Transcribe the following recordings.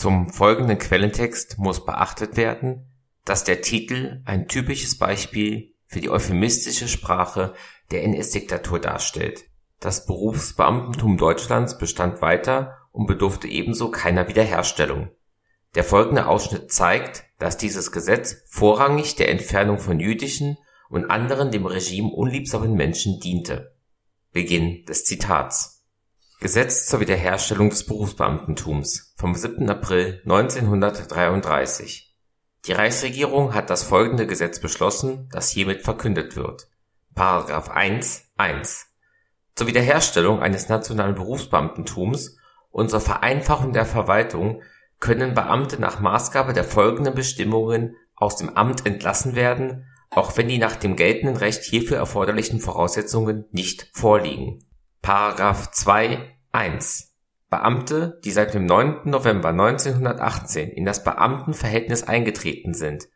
Zum folgenden Quellentext muss beachtet werden, dass der Titel ein typisches Beispiel für die euphemistische Sprache der NS-Diktatur darstellt. Das Berufsbeamtentum Deutschlands bestand weiter und bedurfte ebenso keiner Wiederherstellung. Der folgende Ausschnitt zeigt, dass dieses Gesetz vorrangig der Entfernung von jüdischen und anderen dem Regime unliebsamen Menschen diente. Beginn des Zitats Gesetz zur Wiederherstellung des Berufsbeamtentums vom 7. April 1933 Die Reichsregierung hat das folgende Gesetz beschlossen, das hiermit verkündet wird. § 1 1 Zur Wiederherstellung eines nationalen Berufsbeamtentums und zur Vereinfachung der Verwaltung können Beamte nach Maßgabe der folgenden Bestimmungen aus dem Amt entlassen werden, auch wenn die nach dem geltenden Recht hierfür erforderlichen Voraussetzungen nicht vorliegen. § 2 1 Beamte, die seit dem 9. November 1918 in das Beamtenverhältnis eingetreten sind,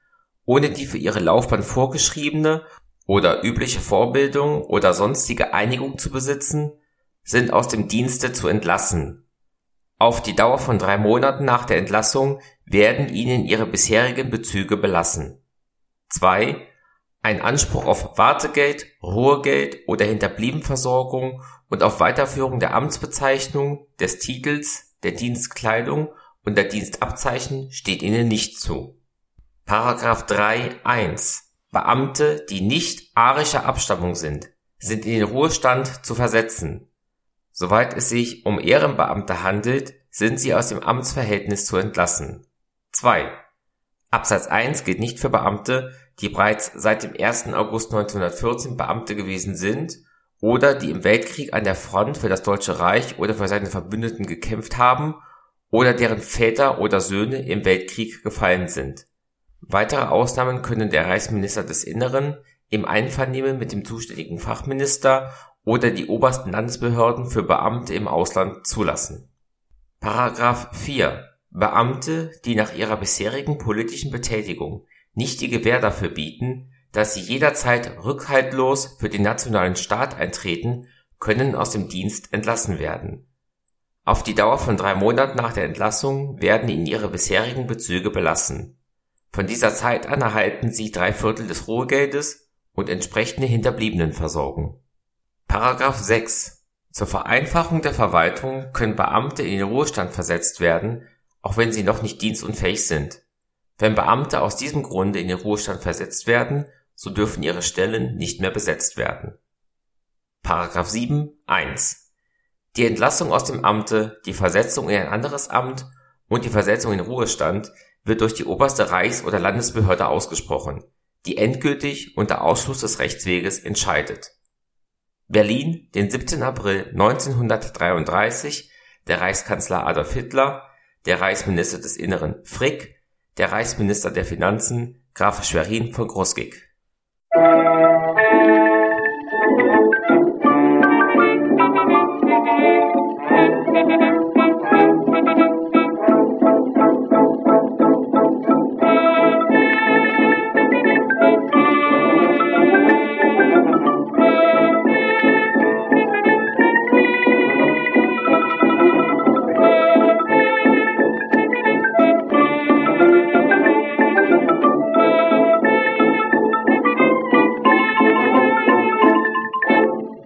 ohne die für ihre Laufbahn vorgeschriebene oder übliche Vorbildung oder sonstige Einigung zu besitzen, sind aus dem Dienste zu entlassen auf die Dauer von drei Monaten nach der Entlassung werden ihnen ihre bisherigen Bezüge belassen. 2. Ein Anspruch auf Wartegeld, Ruhegeld oder Hinterbliebenversorgung und auf Weiterführung der Amtsbezeichnung, des Titels, der Dienstkleidung und der Dienstabzeichen steht ihnen nicht zu. Paragraph 3 1 Beamte, die nicht arischer Abstammung sind, sind in den Ruhestand zu versetzen Soweit es sich um Ehrenbeamte handelt, sind sie aus dem Amtsverhältnis zu entlassen. 2. Absatz 1 gilt nicht für Beamte, die bereits seit dem 1. August 1914 Beamte gewesen sind oder die im Weltkrieg an der Front für das Deutsche Reich oder für seine Verbündeten gekämpft haben oder deren Väter oder Söhne im Weltkrieg gefallen sind. Weitere Ausnahmen können der Reichsminister des Inneren im Einvernehmen mit dem zuständigen Fachminister oder die obersten Landesbehörden für Beamte im Ausland zulassen. § 4 Beamte, die nach ihrer bisherigen politischen Betätigung nicht die Gewähr dafür bieten, dass sie jederzeit rückhaltlos für den nationalen Staat eintreten, können aus dem Dienst entlassen werden. Auf die Dauer von drei Monaten nach der Entlassung werden ihnen ihre bisherigen Bezüge belassen. Von dieser Zeit an erhalten sie drei Viertel des Ruhegeldes und entsprechende Hinterbliebenenversorgung Paragraph 6 Zur Vereinfachung der Verwaltung können Beamte in den Ruhestand versetzt werden, auch wenn sie noch nicht dienstunfähig sind. Wenn Beamte aus diesem Grunde in den Ruhestand versetzt werden, so dürfen ihre Stellen nicht mehr besetzt werden. Paragraph 7 1 Die Entlassung aus dem Amte, die Versetzung in ein anderes Amt und die Versetzung in Ruhestand wird durch die oberste Reichs- oder Landesbehörde ausgesprochen, die endgültig unter Ausschluss des Rechtsweges entscheidet Berlin, den 17. April 1933, der Reichskanzler Adolf Hitler, der Reichsminister des Inneren Frick, der Reichsminister der Finanzen Graf Schwerin von Thank you.